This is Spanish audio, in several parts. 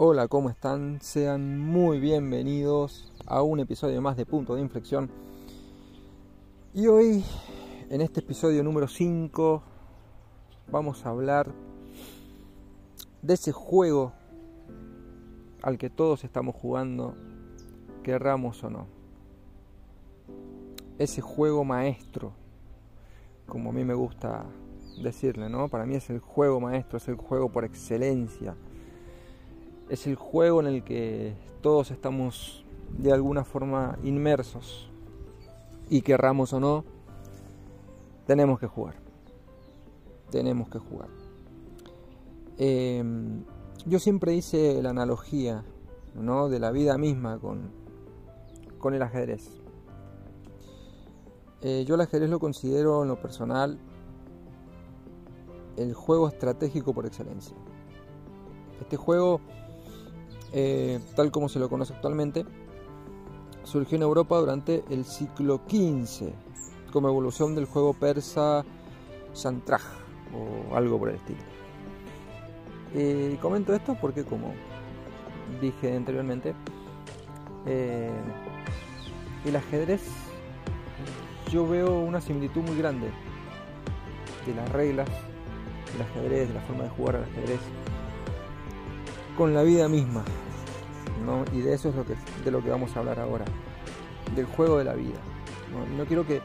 Hola, ¿cómo están? Sean muy bienvenidos a un episodio más de Punto de Inflexión. Y hoy, en este episodio número 5, vamos a hablar de ese juego al que todos estamos jugando, querramos o no. Ese juego maestro, como a mí me gusta decirle, ¿no? Para mí es el juego maestro, es el juego por excelencia es el juego en el que todos estamos de alguna forma inmersos y querramos o no, tenemos que jugar. Tenemos que jugar. Em, yo siempre hice la analogía ¿no? de la vida misma con, con el ajedrez. Eh, yo el ajedrez lo considero en lo personal el juego estratégico por excelencia. Este juego eh, tal como se lo conoce actualmente, surgió en Europa durante el siglo XV, como evolución del juego persa Shantraj o algo por el estilo. Y comento esto porque, como dije anteriormente, eh, el ajedrez yo veo una similitud muy grande de las reglas del ajedrez, de la forma de jugar al ajedrez con la vida misma. ¿no? Y de eso es que, de lo que vamos a hablar ahora, del juego de la vida. No, quiero que,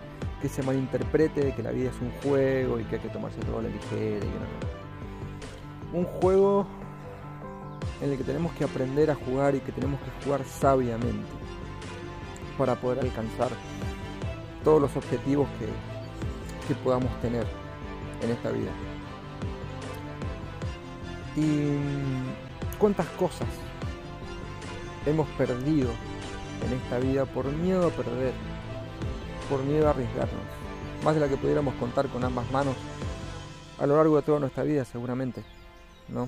se malinterprete de que la vida es un juego y que hay que tomarse todo la ligera. Un juego en el que tenemos que aprender a jugar y que tenemos que jugar sabiamente para poder alcanzar todos los objetivos que, que podamos tener en esta vida. Y cuántas cosas hemos perdido en esta vida por miedo a perder, por miedo a arriesgarnos, más de la que pudiéramos contar con ambas manos a lo largo de toda nuestra vida seguramente, ¿no?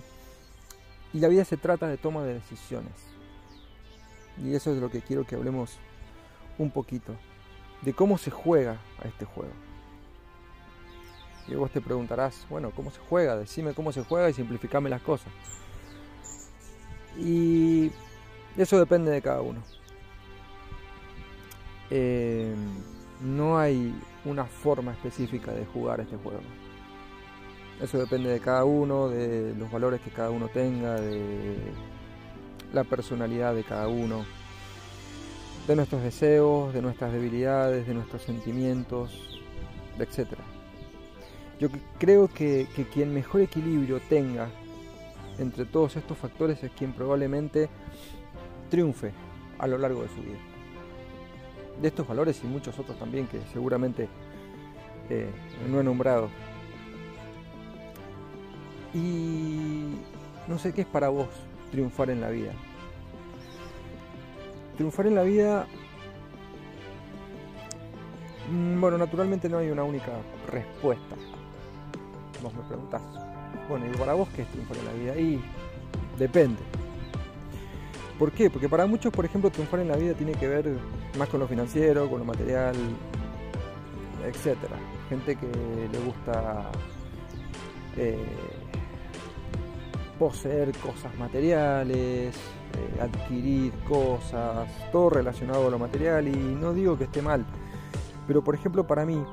Y la vida se trata de toma de decisiones. Y eso es de lo que quiero que hablemos un poquito, de cómo se juega a este juego. Y vos te preguntarás, bueno, ¿cómo se juega? Decime cómo se juega y simplificame las cosas. Y eso depende de cada uno. Eh, no hay una forma específica de jugar este juego. Eso depende de cada uno, de los valores que cada uno tenga, de la personalidad de cada uno, de nuestros deseos, de nuestras debilidades, de nuestros sentimientos, etc. Yo creo que, que quien mejor equilibrio tenga entre todos estos factores es quien probablemente triunfe a lo largo de su vida. De estos valores y muchos otros también que seguramente eh, no he nombrado. Y no sé qué es para vos triunfar en la vida. Triunfar en la vida, mm, bueno, naturalmente no hay una única respuesta. Vos me preguntás. Bueno, y para vos, ¿qué es triunfar en la vida? Y depende. ¿Por qué? Porque para muchos, por ejemplo, triunfar en la vida tiene que ver más con lo financiero, con lo material, etc. Gente que le gusta eh, poseer cosas materiales, eh, adquirir cosas, todo relacionado a lo material y no digo que esté mal, pero por ejemplo para mí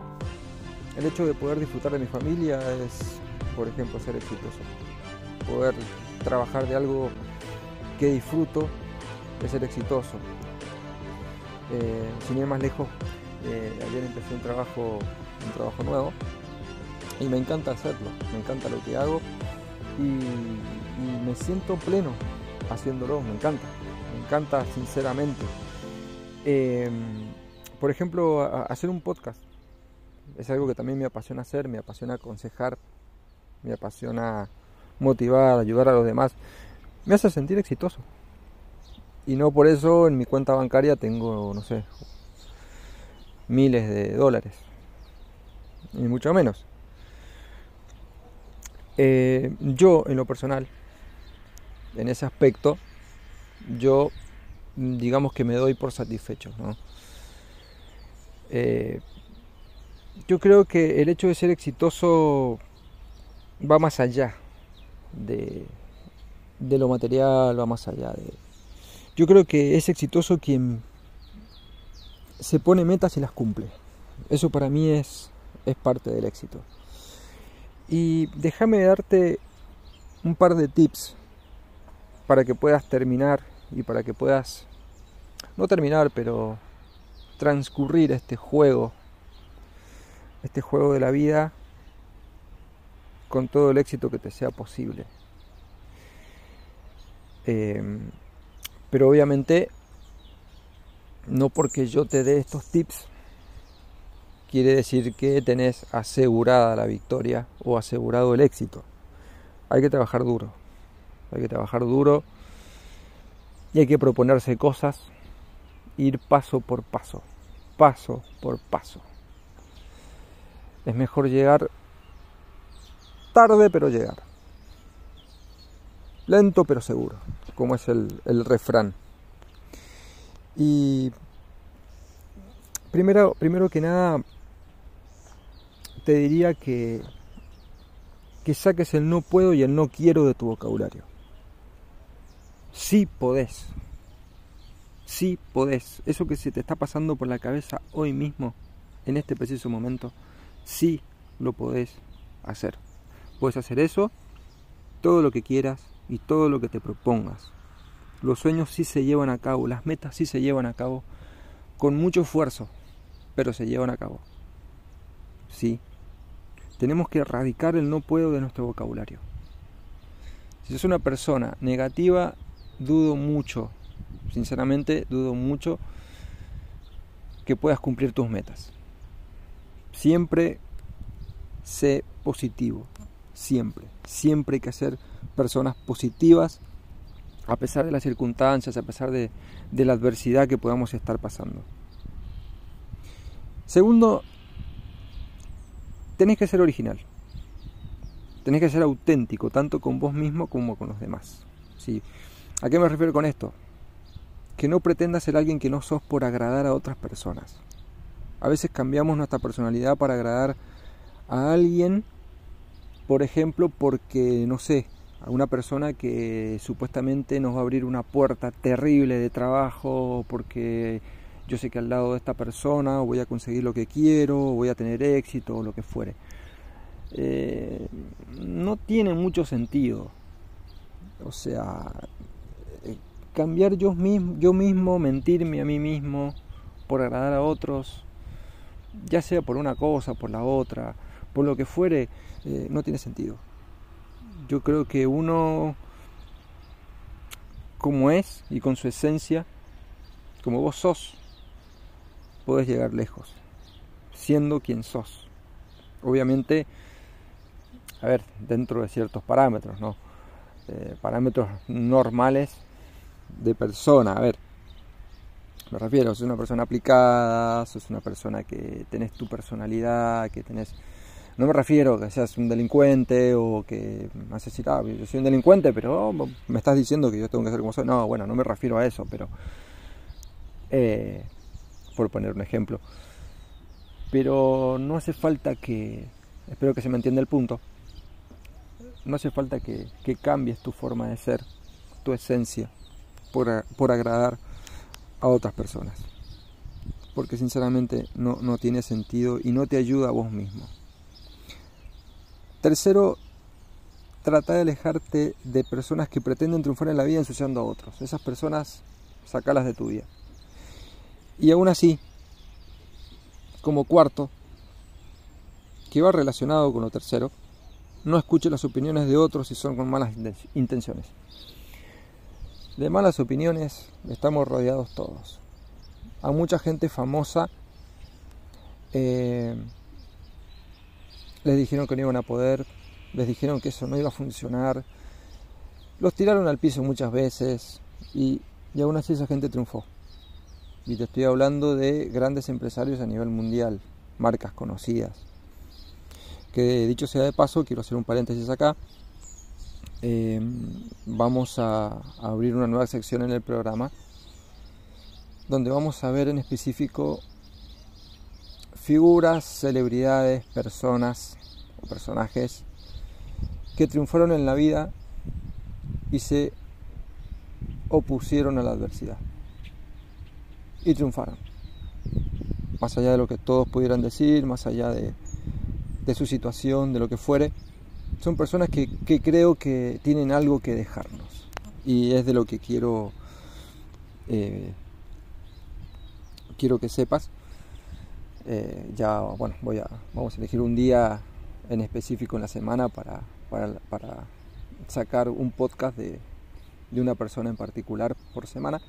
el hecho de poder disfrutar de mi familia es por ejemplo, ser exitoso. Poder trabajar de algo que disfruto de ser exitoso. Eh, sin ir más lejos, eh, ayer empecé un trabajo, un trabajo nuevo y me encanta hacerlo, me encanta lo que hago y, me siento pleno haciéndolo, me encanta, me encanta sinceramente. Em, por ejemplo, hacer un podcast es algo que también me apasiona hacer, me apasiona aconsejar me apasiona motivar, ayudar a los demás, me hace sentir exitoso. Y no por eso en mi cuenta bancaria tengo, no sé, miles de dólares. Ni mucho menos. Eh, yo, en lo personal, en ese aspecto, yo digamos que me doy por satisfecho. Eh, yo creo que el hecho de ser exitoso va más allá de, de lo material, va más allá de... Yo creo que es exitoso quien se pone metas y las cumple. Eso para mí es, es parte del éxito. Y déjame darte un par de tips para que puedas terminar y para que puedas, no terminar, pero transcurrir este juego, este juego de la vida con todo el éxito que te sea posible. Em, pero obviamente no porque yo te dé estos tips quiere decir que tenés asegurada la victoria o asegurado el éxito. Hay que trabajar duro. Hay que trabajar duro y hay que proponerse cosas, ir paso por paso, paso por paso. Es mejor llegar tarde pero llegar. Lento pero seguro, como es el, refrán. Y primero, primero que nada, te diría que, que saques el no puedo y el no quiero de tu vocabulario. Sí podés. Sí podés. Eso que se te está pasando por la cabeza hoy mismo, en este preciso momento, sí lo podés hacer. Puedes hacer eso, todo lo que quieras y todo lo que te propongas. Los sueños sí se llevan a cabo, las metas sí se llevan a cabo con mucho esfuerzo, pero se llevan a cabo. Sí. Tenemos que erradicar el no puedo de nuestro vocabulario. Si sos una persona negativa, dudo mucho, sinceramente dudo mucho que puedas cumplir tus metas. Siempre sé positivo, siempre, siempre hay que ser personas positivas a pesar de las circunstancias, a pesar de, la adversidad que podamos estar pasando. Segundo, tenés que ser original. Tenés que ser auténtico, tanto con vos mismo como con los demás. ¿Sí? ¿A qué me refiero con esto? Que no pretendas ser alguien que no sos por agradar a otras personas. A veces cambiamos nuestra personalidad para agradar a alguien, por ejemplo, porque, no sé, a una persona que supuestamente nos va a abrir una puerta terrible de trabajo porque yo sé que al lado de esta persona voy a conseguir lo que quiero, voy a tener éxito o lo que fuere. Eh, no tiene mucho sentido. O sea, eh, cambiar yo mismo, yo mismo, mentirme a mí mismo por agradar a otros, ya sea por una cosa, por la otra, por lo que fuere, eh, no tiene sentido yo creo que uno como es y con su esencia, como vos sos, puedes llegar lejos, siendo quien sos. Obviamente, a ver, dentro de ciertos parámetros, ¿no? Eh, parámetros normales de persona, a ver, me refiero, sos una persona aplicada, sos una persona que tenés tu personalidad, que tenés no me refiero a que seas un delincuente o que necesitas, yo soy un delincuente, pero me estás diciendo que yo tengo que ser como soy. No, bueno, no me refiero a eso, pero eh, por poner un ejemplo. Pero no hace falta que, espero que se me entienda el punto, no hace falta que, cambies tu forma de ser, tu esencia, por, por agradar a otras personas. Porque sinceramente no, no tiene sentido y no te ayuda a vos mismo. Tercero, trata de alejarte de personas que pretenden triunfar en la vida ensuciando a otros. Esas personas, sacalas de tu vida. Y aún así, como cuarto, que va relacionado con lo tercero, no escuche las opiniones de otros si son con malas intenciones. De malas opiniones estamos rodeados todos. A mucha gente famosa eh, les dijeron que no iban a poder, les dijeron que eso no iba a funcionar, los tiraron al piso muchas veces y, aún así esa gente triunfó. Y te estoy hablando de grandes empresarios a nivel mundial, marcas conocidas. Que dicho sea de paso, quiero hacer un paréntesis acá. Em, vamos a abrir una nueva sección en el programa donde vamos a ver en específico figuras, celebridades, personas o personajes que triunfaron en la vida y se opusieron a la adversidad y triunfaron. Más allá de lo que todos pudieran decir, más allá de, su situación, de lo que fuere, son personas que, creo que tienen algo que dejarnos. Y es de lo que quiero, eh, quiero que sepas. Eh, ya, bueno, voy a, vamos a elegir un día en específico en la semana para, para, sacar un podcast de, de una persona en particular por semana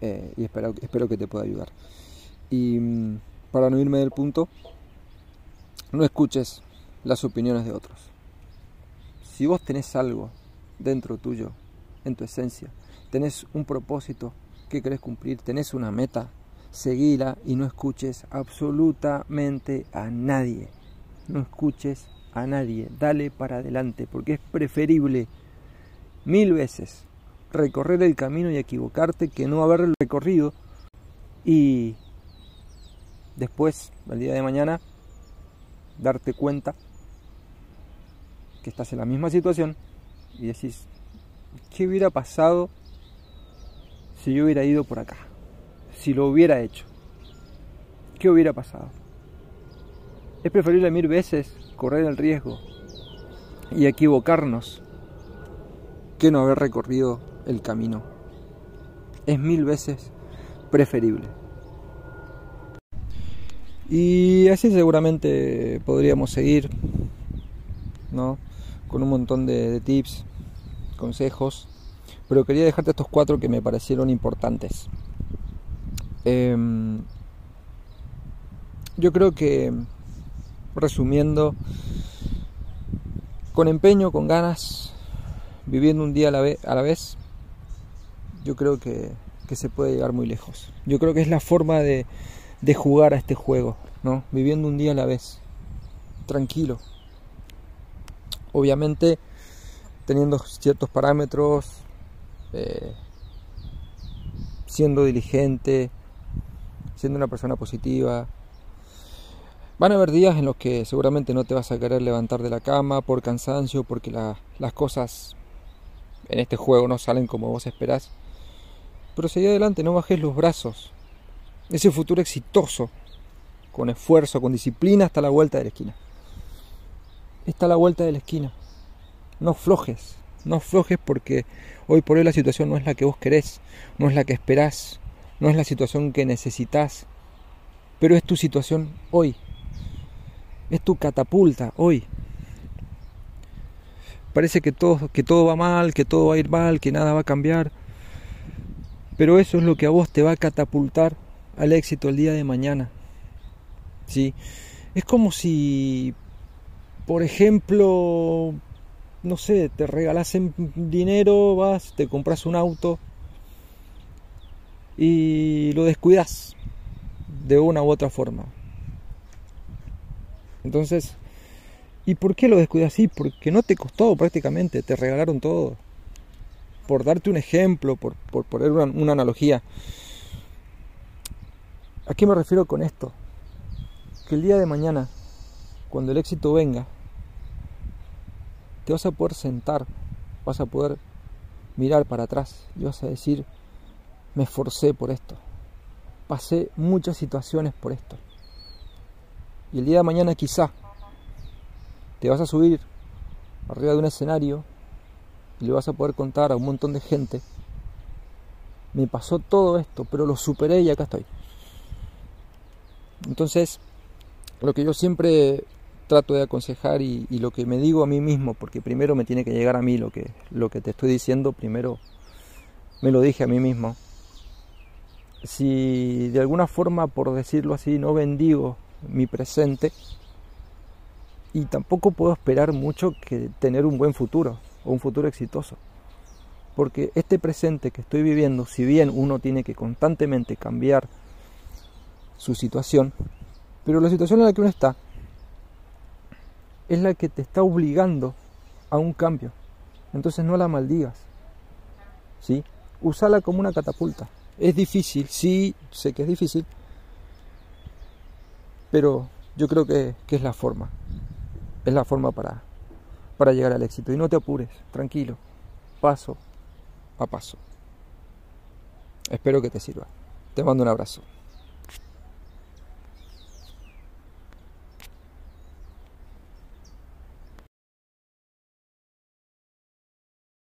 eh, y espero, espero que te pueda ayudar. Y mm, para no irme del punto, no escuches las opiniones de otros. Si vos tenés algo dentro tuyo, en tu esencia, tenés un propósito que querés cumplir, tenés una meta, seguila y no escuches absolutamente a nadie. No escuches a nadie, dale para adelante, porque es preferible mil veces recorrer el camino y equivocarte que no haber recorrido y después, al día de mañana, darte cuenta que estás en la misma situación y decís, ¿qué hubiera pasado si yo hubiera ido por acá? Si lo hubiera hecho. ¿Qué hubiera pasado? Es preferible mil veces correr el riesgo y equivocarnos que no haber recorrido el camino. Es mil veces preferible. Y así seguramente podríamos seguir, ¿no? Con un montón de, tips, consejos, pero quería dejarte estos cuatro que me parecieron importantes. Em, yo creo que, resumiendo, con empeño, con ganas, viviendo un día a la, vez, yo creo que, se puede llegar muy lejos. Yo creo que es la forma de, jugar a este juego, ¿no? Viviendo un día a la vez, tranquilo. Obviamente teniendo ciertos parámetros, eh, siendo diligente, siendo una persona positiva. Van a haber días en los que seguramente no te vas a querer levantar de la cama por cansancio, porque las cosas en este juego no salen como vos esperás. Pero seguí adelante, no bajes los brazos. Ese futuro exitoso, con esfuerzo, con disciplina, está a la vuelta de la esquina. Está a la vuelta de la esquina. No flojes, no flojes porque hoy por hoy la situación no es la que vos querés, no es la que esperás, no es la situación que necesitas, pero es tu situación hoy. Es tu catapulta hoy. Parece que todo, que todo va mal, que todo va a ir mal, que nada va a cambiar. Pero eso es lo que a vos te va a catapultar al éxito el día de mañana. ¿Sí? Es como si, por ejemplo, no sé, te regalasen dinero, vas, te compras un auto y lo descuidas de una u otra forma. Entonces, ¿y por qué lo descuidas así? Porque no te costó prácticamente, te regalaron todo por darte un ejemplo, por, poner una, analogía, ¿a qué me refiero con esto? Que el día de mañana, cuando el éxito venga, te vas a poder sentar, vas a poder mirar para atrás y vas a decir, me esforcé por esto, pasé muchas situaciones por esto. Y el día de mañana quizá te vas a subir arriba de un escenario y le vas a poder contar a un montón de gente, me pasó todo esto, pero lo superé y acá estoy. Entonces, lo que yo siempre trato de aconsejar y, lo que me digo a mí mismo, porque primero me tiene que llegar a mí lo que, lo que te estoy diciendo, primero me lo dije a mí mismo. Si de alguna forma, por decirlo así, no bendigo mi presente, y tampoco puedo esperar mucho que tener un buen futuro o un futuro exitoso. Porque este presente que estoy viviendo, si bien uno tiene que constantemente cambiar su situación, pero la situación en la que uno está es la que te está obligando a un cambio. Entonces no la maldigas. ¿Sí? Usala como una catapulta. Es difícil, sí, sé que es difícil, pero yo creo que, que es la forma. Es la forma para, para llegar al éxito. Y no te apures, tranquilo. paso a paso. Espero que te sirva. Te mando un abrazo.